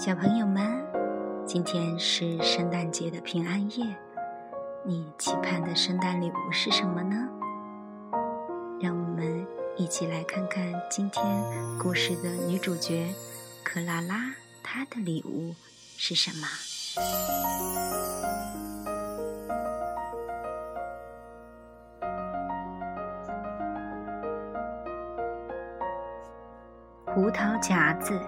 小朋友们，今天是圣诞节的平安夜，你期盼的圣诞礼物是什么呢？让我们一起来看看今天故事的女主角克拉拉，她的礼物是什么？胡桃夹子。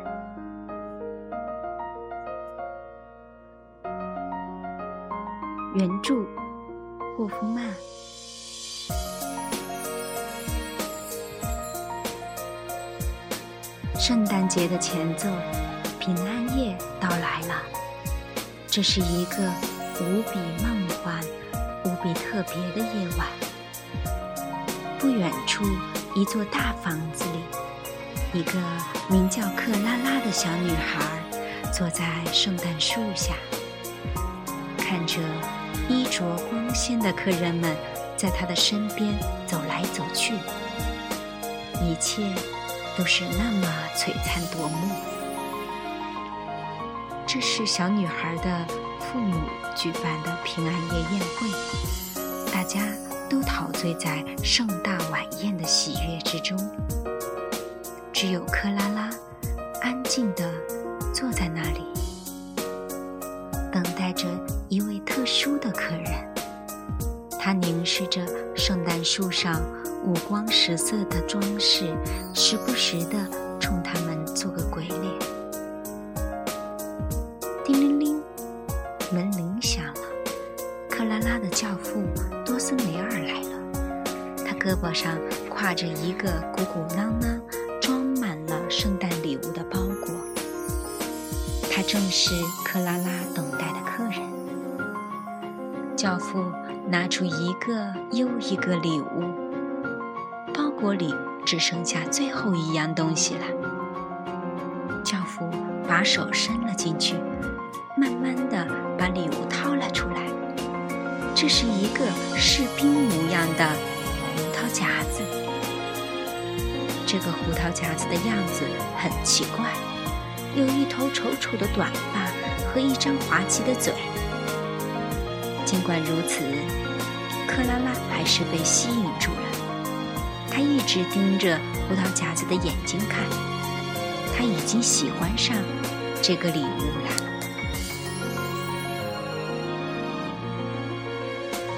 原著：霍夫曼。圣诞节的前奏，平安夜到来了。这是一个无比梦幻、无比特别的夜晚。不远处，一座大房子里，一个名叫克拉拉的小女孩坐在圣诞树下，看着。衣着光鲜的客人们在他的身边走来走去，一切都是那么璀璨夺目。这是小女孩的父母举办的平安夜宴会，大家都陶醉在盛大晚宴的喜悦之中。只有克拉拉安静地坐在那里，等待着。一位特殊的客人，他凝视着圣诞树上五光十色的装饰，时不时地冲他们做个鬼脸。叮铃铃，门铃响了。克拉拉的教父多斯梅尔来了，他胳膊上挎着一个鼓鼓囊囊装满了圣诞礼物的包裹。他正是克拉拉。教父拿出一个又一个礼物，包裹里只剩下最后一样东西了。教父把手伸了进去，慢慢的把礼物掏了出来。这是一个士兵模样的胡桃夹子。这个胡桃夹子的样子很奇怪，有一头丑丑的短发和一张滑稽的嘴。尽管如此，克拉拉还是被吸引住了。她一直盯着胡桃夹子的眼睛看，她已经喜欢上这个礼物了，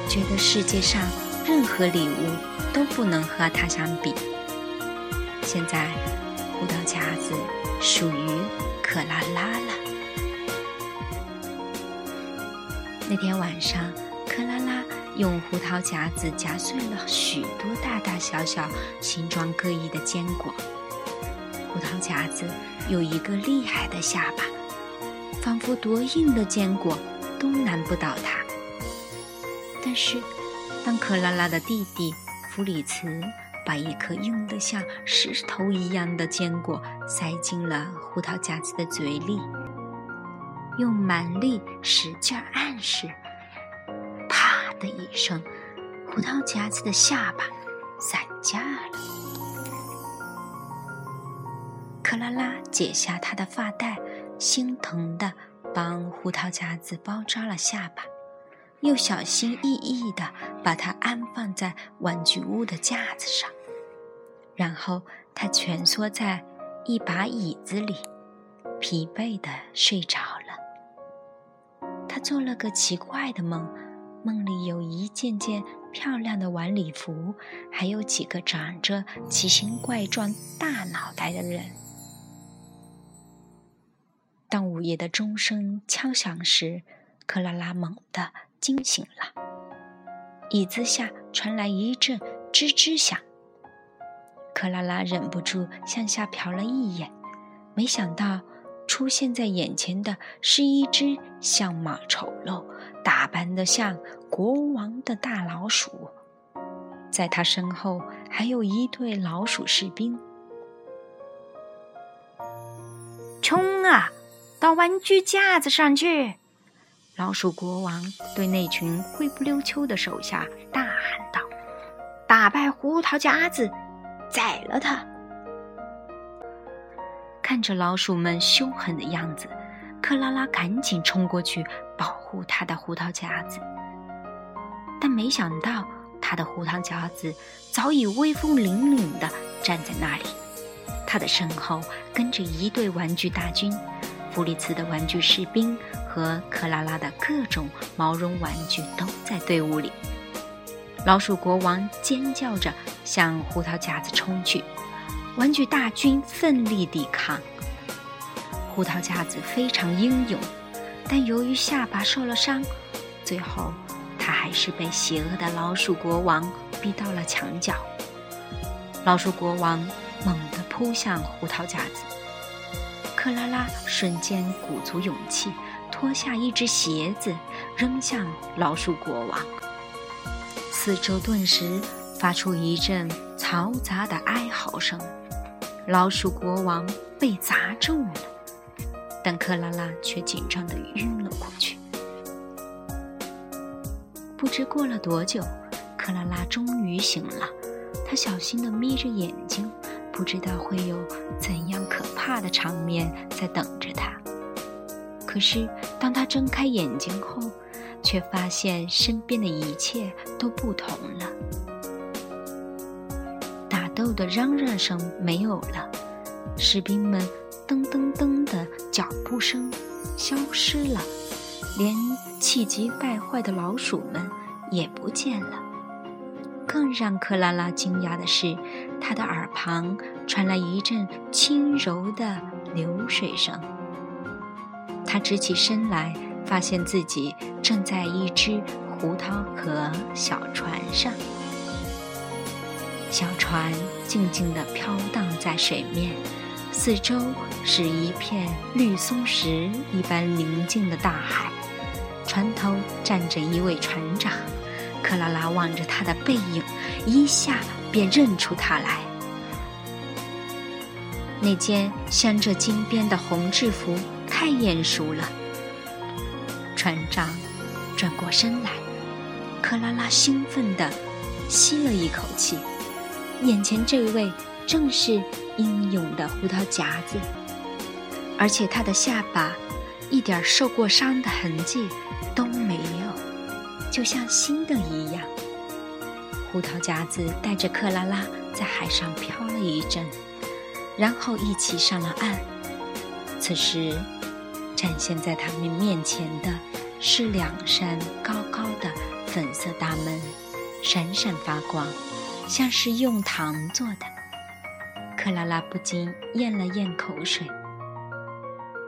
觉得世界上任何礼物都不能和它相比。现在，胡桃夹子属于克拉拉了。那天晚上，克拉拉用胡桃夹子夹碎了许多大大小小、形状各异的坚果。胡桃夹子有一个厉害的下巴，仿佛多硬的坚果都难不倒它。但是，当克拉拉的弟弟弗里茨把一颗硬得像石头一样的坚果塞进了胡桃夹子的嘴里，用蛮力使劲按时，啪的一声，胡桃夹子的下巴散架了。克拉拉解下她的发带，心疼的帮胡桃夹子包扎了下巴，又小心翼翼的把它安放在玩具屋的架子上，然后他蜷缩在一把椅子里，疲惫的睡着。他做了个奇怪的梦，梦里有一件件漂亮的晚礼服，还有几个长着奇形怪状大脑袋的人。当午夜的钟声敲响时，克拉拉猛地惊醒了，椅子下传来一阵吱吱响。克拉拉忍不住向下瞟了一眼，没想到。出现在眼前的是一只相貌丑陋、打扮的像国王的大老鼠，在他身后还有一队老鼠士兵。冲啊，到玩具架子上去！老鼠国王对那群灰不溜秋的手下大喊道：“打败胡桃夹子，宰了他！”看着老鼠们凶狠的样子，克拉拉赶紧冲过去保护她的胡桃夹子，但没想到她的胡桃夹子早已威风凛凛地站在那里，他的身后跟着一队玩具大军，弗里茨的玩具士兵和克拉拉的各种毛绒玩具都在队伍里。老鼠国王尖叫着向胡桃夹子冲去，玩具大军奋力抵抗。胡桃夹子非常英勇，但由于下巴受了伤，最后他还是被邪恶的老鼠国王逼到了墙角。老鼠国王猛地扑向胡桃夹子，克拉拉瞬间鼓足勇气，脱下一只鞋子扔向老鼠国王。四周顿时发出一阵嘈杂的哀嚎声，老鼠国王被砸中了，但克拉拉却紧张的晕了过去。不知过了多久，克拉拉终于醒了，她小心的眯着眼睛，不知道会有怎样可怕的场面在等着她。可是当她睁开眼睛后，却发现身边的一切都不同了。打斗的嚷嚷声没有了，士兵们噔噔噔的脚步声消失了，连气急败坏的老鼠们也不见了。更让克拉拉惊讶的是，她的耳旁传来一阵轻柔的流水声。她直起身来。发现自己正在一只胡桃壳小船上，小船静静地飘荡在水面，四周是一片绿松石一般宁静的大海。船头站着一位船长，克拉拉望着他的背影，一下便认出他来。那件镶着金边的红制服太眼熟了。船长转过身来，克拉拉兴奋地吸了一口气。眼前这位正是英勇的胡桃夹子，而且他的下巴一点受过伤的痕迹都没有，就像新的一样。胡桃夹子带着克拉拉在海上漂了一阵，然后一起上了岸。此时。展现在他们面前的是两扇高高的粉色大门，闪闪发光，像是用糖做的。克拉拉不禁咽了咽口水。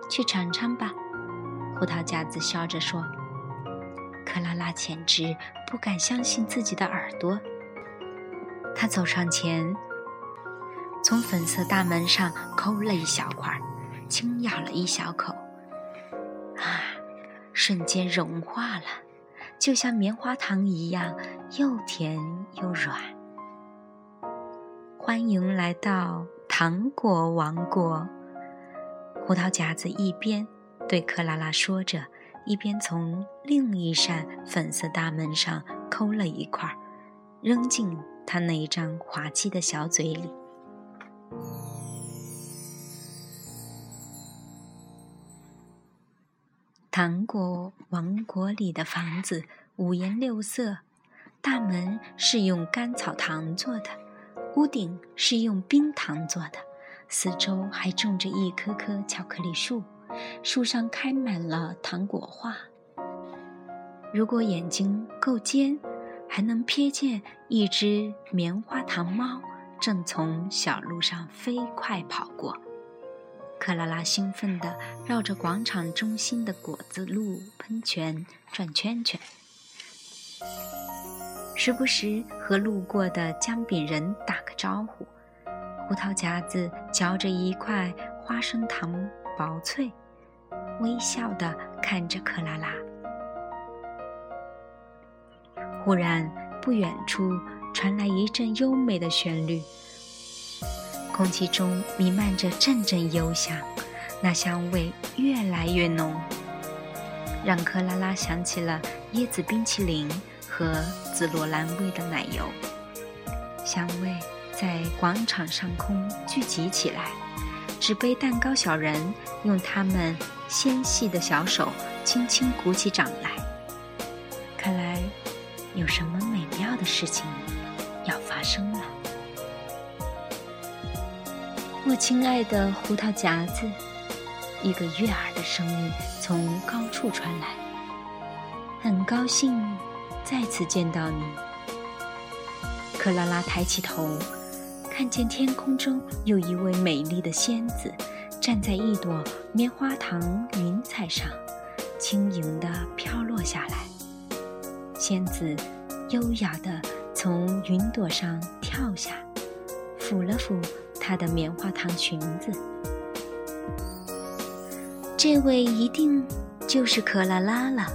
去尝尝吧，胡桃夹子笑着说。克拉拉简直不敢相信自己的耳朵。他走上前，从粉色大门上抠了一小块，轻咬了一小口。啊！瞬间融化了，就像棉花糖一样，又甜又软。欢迎来到糖果王国。胡桃夹子一边对克拉拉说着，一边从另一扇粉色大门上抠了一块，扔进他那一张滑稽的小嘴里。糖果王国里的房子五颜六色，大门是用甘草糖做的，屋顶是用冰糖做的，四周还种着一棵棵巧克力树，树上开满了糖果花。如果眼睛够尖，还能瞥见一只棉花糖猫正从小路上飞快跑过。克拉拉兴奋地绕着广场中心的果子路喷泉转圈圈，时不时和路过的姜饼人打招呼。胡桃夹子嚼着一块花生糖薄脆，微笑地看着克拉拉。忽然，不远处传来一阵优美的旋律。空气中弥漫着阵阵幽香，那香味越来越浓，让克拉拉想起了椰子冰淇淋和紫罗兰味的奶油。香味在广场上空聚集起来，纸杯蛋糕小人用他们纤细的小手轻轻鼓起掌来。看来，有什么美妙的事情要发生了。我亲爱的胡桃夹子，一个悦耳的声音从高处传来。很高兴再次见到你。克拉拉抬起头，看见天空中有一位美丽的仙子，站在一朵棉花糖云彩上，轻盈地飘落下来。仙子优雅地从云朵上跳下，抚了抚。她的棉花糖裙子，这位一定就是克拉拉了，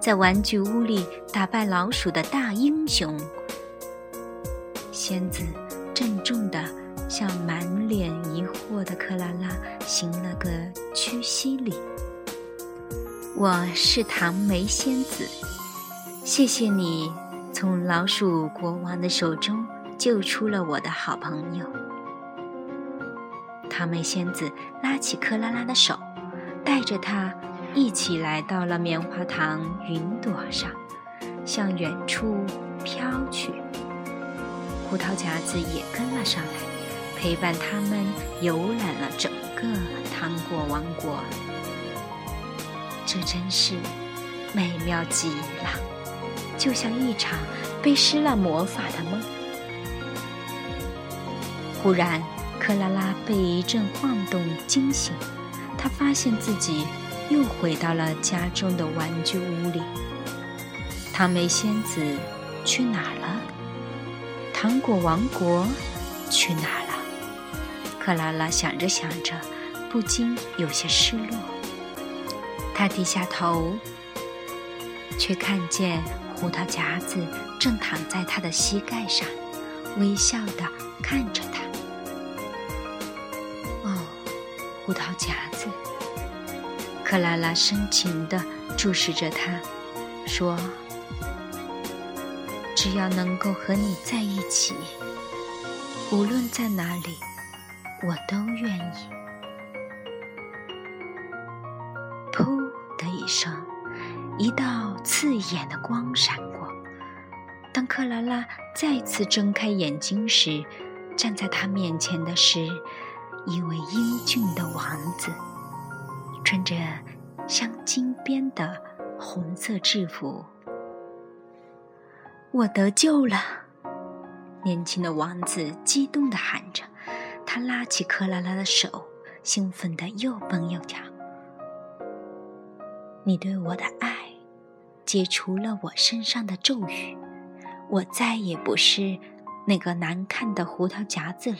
在玩具屋里打败老鼠的大英雄。仙子郑重地向满脸疑惑的克拉拉行了个屈膝礼。我是唐梅仙子，谢谢你从老鼠国王的手中救出了我的好朋友。唐梅仙子拉起克拉拉的手，带着她一起来到了棉花糖云朵上，向远处飘去。胡桃夹子也跟了上来，陪伴他们游览了整个糖果王国。这真是美妙极了，就像一场被施了魔法的梦。忽然。克拉拉被一阵晃动惊醒，她发现自己又回到了家中的玩具屋里。糖梅仙子去哪儿了？糖果王国去哪了？克拉拉想着想着，不禁有些失落。她低下头，却看见胡桃夹子正躺在她的膝盖上，微笑地看着她。哦胡桃夹子，克拉拉深情地注视着他，说：“只要能够和你在一起，无论在哪里，我都愿意。”噗的一声，一道刺眼的光闪过。当克拉拉再次睁开眼睛时，站在她面前的是。一位英俊的王子，穿着镶金边的红色制服。我得救了！年轻的王子激动地喊着，他拉起克拉拉的手，兴奋地又蹦又跳。你对我的爱，解除了我身上的咒语，我再也不是那个难看的胡桃夹子了。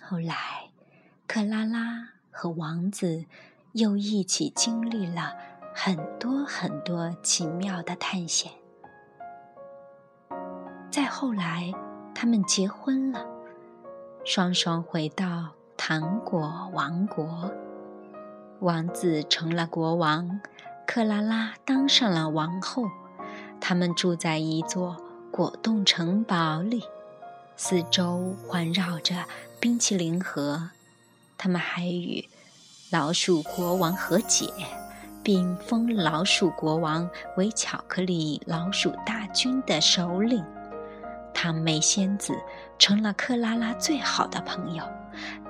后来，克拉拉和王子又一起经历了很多很多奇妙的探险。再后来，他们结婚了，双双回到糖果王国。王子成了国王，克拉拉当上了王后。他们住在一座果冻城堡里，四周环绕着。冰淇淋盒，他们还与老鼠国王和解，并封老鼠国王为巧克力老鼠大军的首领。糖梅仙子成了克拉拉最好的朋友，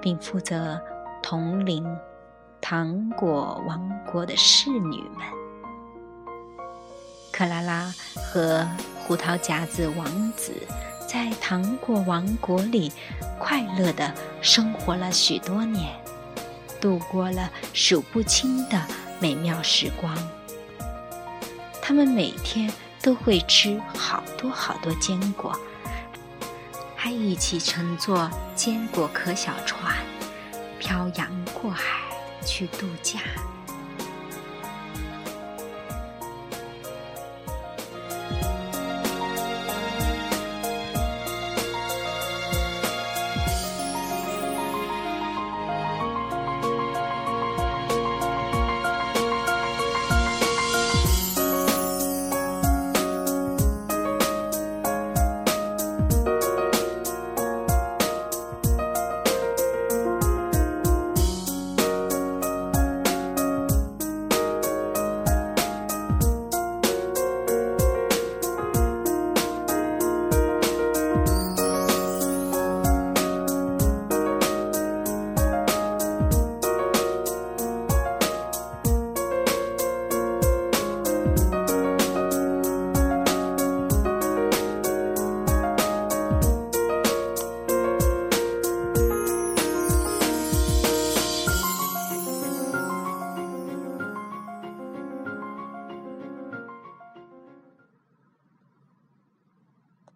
并负责统领糖果王国的侍女们。克拉拉和胡桃夹子王子。在糖果王国里，快乐的生活了许多年，度过了数不清的美妙时光。他们每天都会吃好多好多坚果，还一起乘坐坚果壳小船，漂洋过海去度假。